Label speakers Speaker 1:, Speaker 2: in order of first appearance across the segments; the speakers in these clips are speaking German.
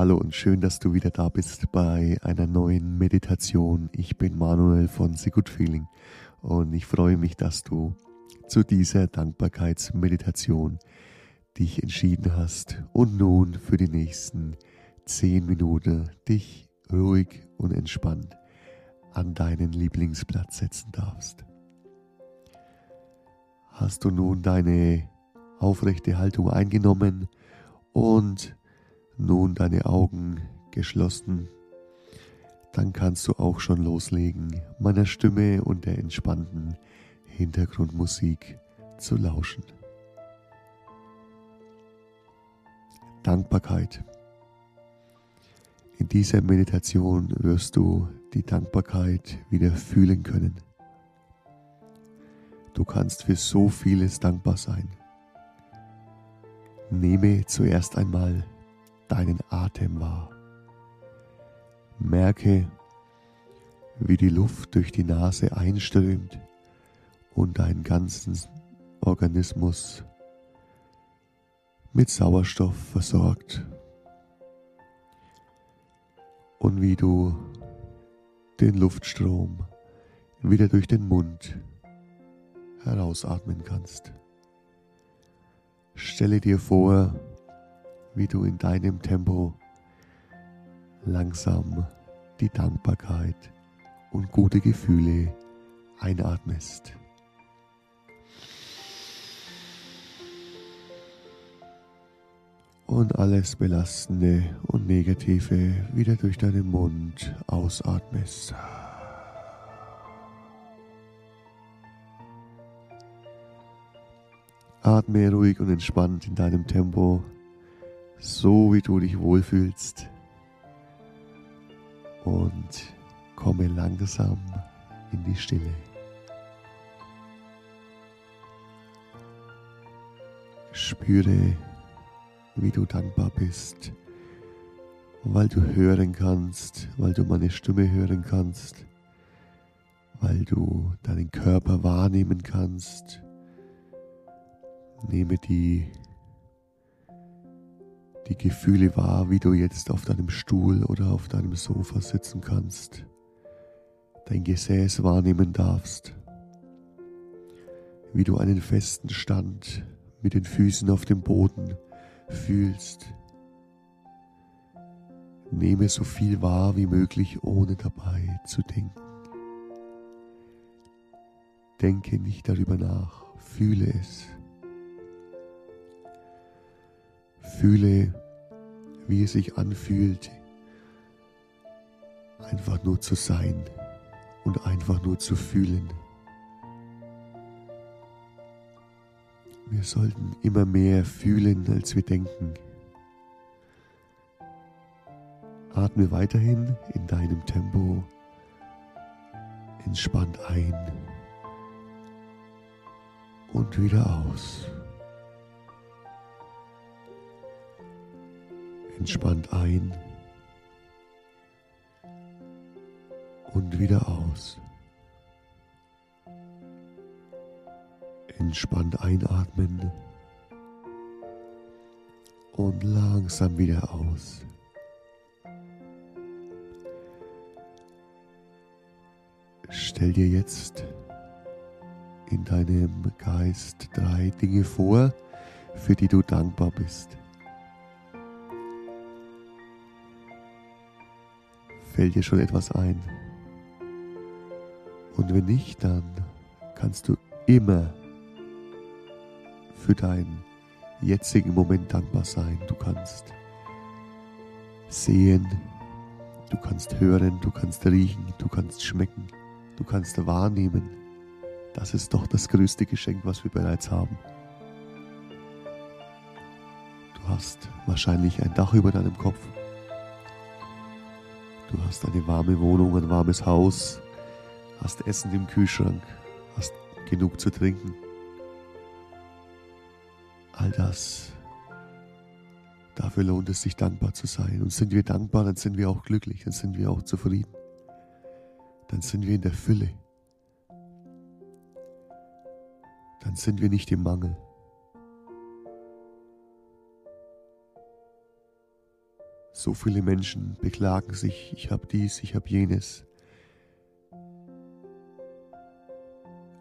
Speaker 1: Hallo und schön, dass du wieder da bist bei einer neuen Meditation. Ich bin Manuel von The Good Feeling und ich freue mich, dass du zu dieser Dankbarkeitsmeditation dich entschieden hast und nun für die nächsten zehn Minuten dich ruhig und entspannt an deinen Lieblingsplatz setzen darfst. Hast du nun deine aufrechte Haltung eingenommen und nun deine Augen geschlossen, dann kannst du auch schon loslegen, meiner Stimme und der entspannten Hintergrundmusik zu lauschen. Dankbarkeit. In dieser Meditation wirst du die Dankbarkeit wieder fühlen können. Du kannst für so vieles dankbar sein. Nehme zuerst einmal deinen Atem wahr. Merke, wie die Luft durch die Nase einströmt und deinen ganzen Organismus mit Sauerstoff versorgt und wie du den Luftstrom wieder durch den Mund herausatmen kannst. Stelle dir vor, wie du in deinem Tempo langsam die Dankbarkeit und gute Gefühle einatmest. Und alles Belastende und Negative wieder durch deinen Mund ausatmest. Atme ruhig und entspannt in deinem Tempo so wie du dich wohlfühlst. Und komme langsam in die Stille. Spüre, wie du dankbar bist, weil du hören kannst, weil du meine Stimme hören kannst, weil du deinen Körper wahrnehmen kannst. Nehme die die Gefühle wahr, wie du jetzt auf deinem Stuhl oder auf deinem Sofa sitzen kannst, dein Gesäß wahrnehmen darfst, wie du einen festen Stand mit den Füßen auf dem Boden fühlst. Nehme so viel wahr wie möglich, ohne dabei zu denken. Denke nicht darüber nach, fühle es. Fühle, wie es sich anfühlt, einfach nur zu sein und einfach nur zu fühlen. Wir sollten immer mehr fühlen, als wir denken. Atme weiterhin in deinem Tempo entspannt ein und wieder aus. Entspannt ein und wieder aus. Entspannt einatmen und langsam wieder aus. Stell dir jetzt in deinem Geist drei Dinge vor, für die du dankbar bist. Fällt dir schon etwas ein? Und wenn nicht, dann kannst du immer für deinen jetzigen Moment dankbar sein. Du kannst sehen, du kannst hören, du kannst riechen, du kannst schmecken, du kannst wahrnehmen. Das ist doch das größte Geschenk, was wir bereits haben. Du hast wahrscheinlich ein Dach über deinem Kopf. Du hast eine warme Wohnung, ein warmes Haus, hast Essen im Kühlschrank, hast genug zu trinken. All das, dafür lohnt es sich dankbar zu sein. Und sind wir dankbar, dann sind wir auch glücklich, dann sind wir auch zufrieden. Dann sind wir in der Fülle. Dann sind wir nicht im Mangel. So viele Menschen beklagen sich, ich habe dies, ich habe jenes.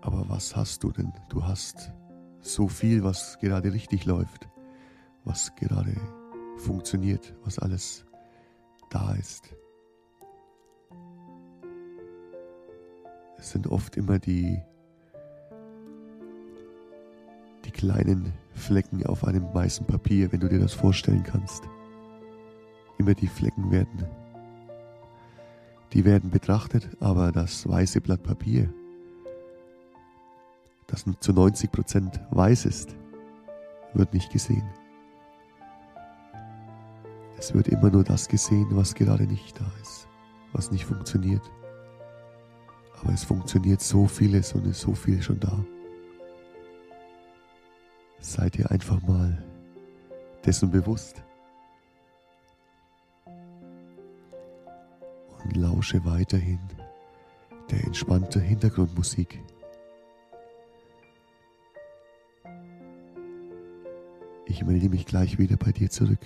Speaker 1: Aber was hast du denn? Du hast so viel, was gerade richtig läuft, was gerade funktioniert, was alles da ist. Es sind oft immer die, die kleinen Flecken auf einem weißen Papier, wenn du dir das vorstellen kannst. Immer die Flecken werden, die werden betrachtet, aber das weiße Blatt Papier, das zu 90 Prozent weiß ist, wird nicht gesehen. Es wird immer nur das gesehen, was gerade nicht da ist, was nicht funktioniert. Aber es funktioniert so vieles und ist so viel schon da. Seid ihr einfach mal dessen bewusst lausche weiterhin der entspannte Hintergrundmusik. Ich melde mich gleich wieder bei dir zurück.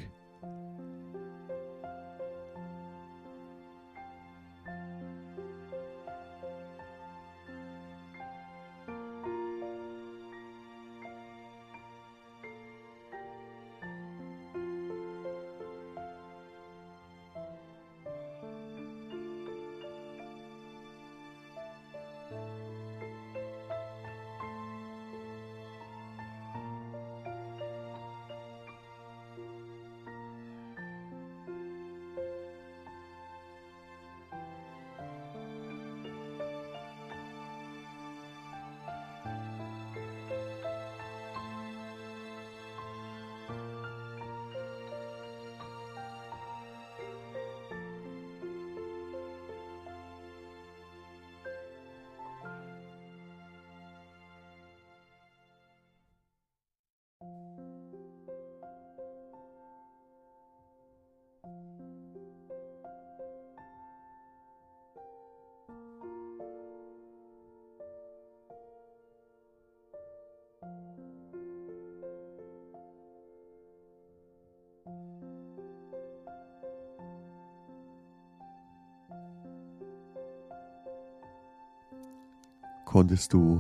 Speaker 1: Konntest du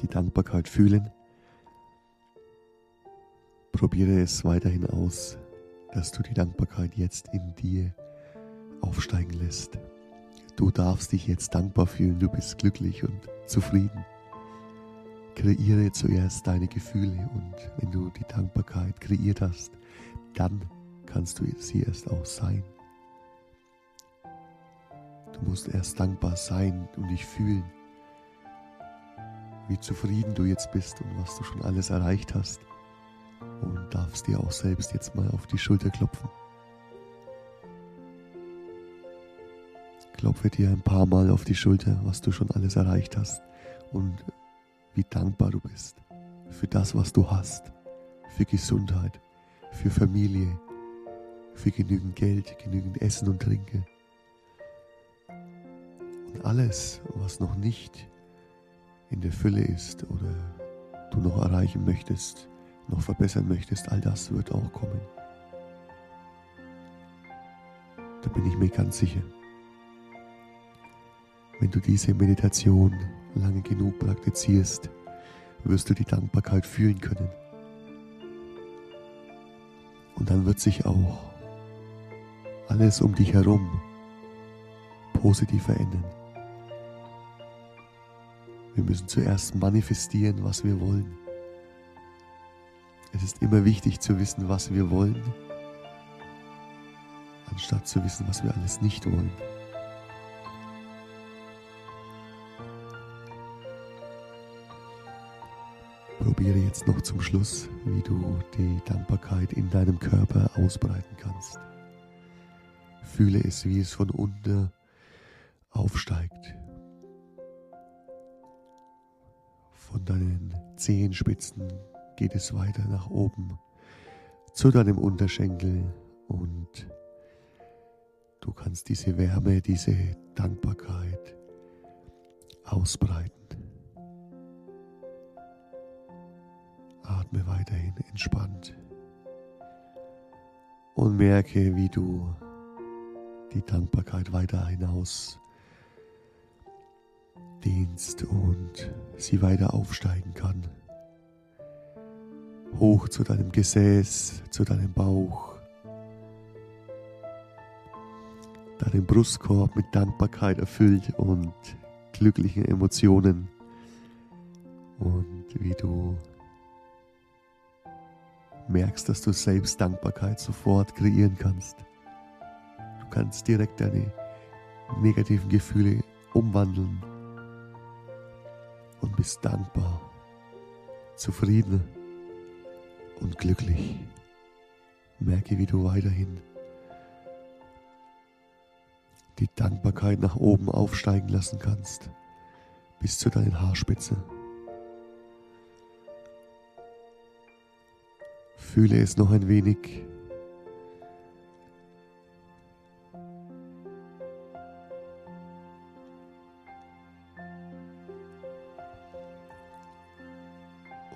Speaker 1: die Dankbarkeit fühlen? Probiere es weiterhin aus, dass du die Dankbarkeit jetzt in dir aufsteigen lässt. Du darfst dich jetzt dankbar fühlen, du bist glücklich und zufrieden. Kreiere zuerst deine Gefühle und wenn du die Dankbarkeit kreiert hast, dann kannst du sie erst auch sein. Du musst erst dankbar sein und dich fühlen wie zufrieden du jetzt bist und was du schon alles erreicht hast. Und darfst dir auch selbst jetzt mal auf die Schulter klopfen. Klopfe dir ein paar Mal auf die Schulter, was du schon alles erreicht hast und wie dankbar du bist für das, was du hast, für Gesundheit, für Familie, für genügend Geld, genügend Essen und Trinken. Und alles, was noch nicht in der Fülle ist oder du noch erreichen möchtest, noch verbessern möchtest, all das wird auch kommen. Da bin ich mir ganz sicher. Wenn du diese Meditation lange genug praktizierst, wirst du die Dankbarkeit fühlen können. Und dann wird sich auch alles um dich herum positiv verändern. Wir müssen zuerst manifestieren, was wir wollen. Es ist immer wichtig zu wissen, was wir wollen, anstatt zu wissen, was wir alles nicht wollen. Probiere jetzt noch zum Schluss, wie du die Dankbarkeit in deinem Körper ausbreiten kannst. Fühle es, wie es von unten aufsteigt Von deinen Zehenspitzen geht es weiter nach oben zu deinem Unterschenkel und du kannst diese Wärme, diese Dankbarkeit ausbreiten. Atme weiterhin entspannt. und merke, wie du die Dankbarkeit weiter hinaus dehnst und sie weiter aufsteigen kann. Hoch zu deinem Gesäß, zu deinem Bauch, deinen Brustkorb mit Dankbarkeit erfüllt und glücklichen Emotionen und wie du merkst, dass du selbst Dankbarkeit sofort kreieren kannst. Du kannst direkt deine negativen Gefühle umwandeln und bist dankbar, zufrieden und glücklich. Merke, wie du weiterhin die Dankbarkeit nach oben aufsteigen lassen kannst, bis zu deinen Haarspitze. Fühle es noch ein wenig.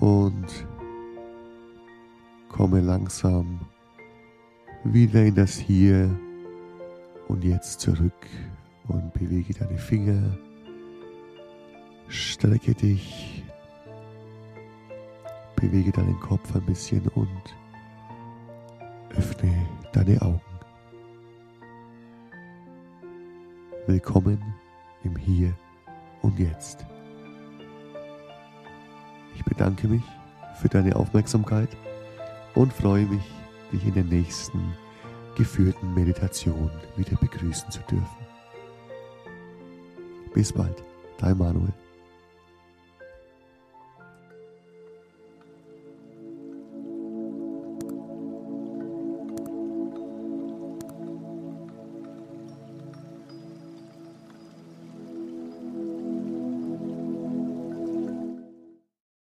Speaker 1: Und komme langsam wieder in das Hier und Jetzt zurück und bewege deine Finger. Strecke dich Bewege deinen Kopf ein bisschen und öffne deine Augen. Willkommen im Hier und Jetzt. Ich bedanke mich für deine Aufmerksamkeit und freue mich, dich in der nächsten geführten Meditation wieder begrüßen zu dürfen. Bis bald, dein Manuel.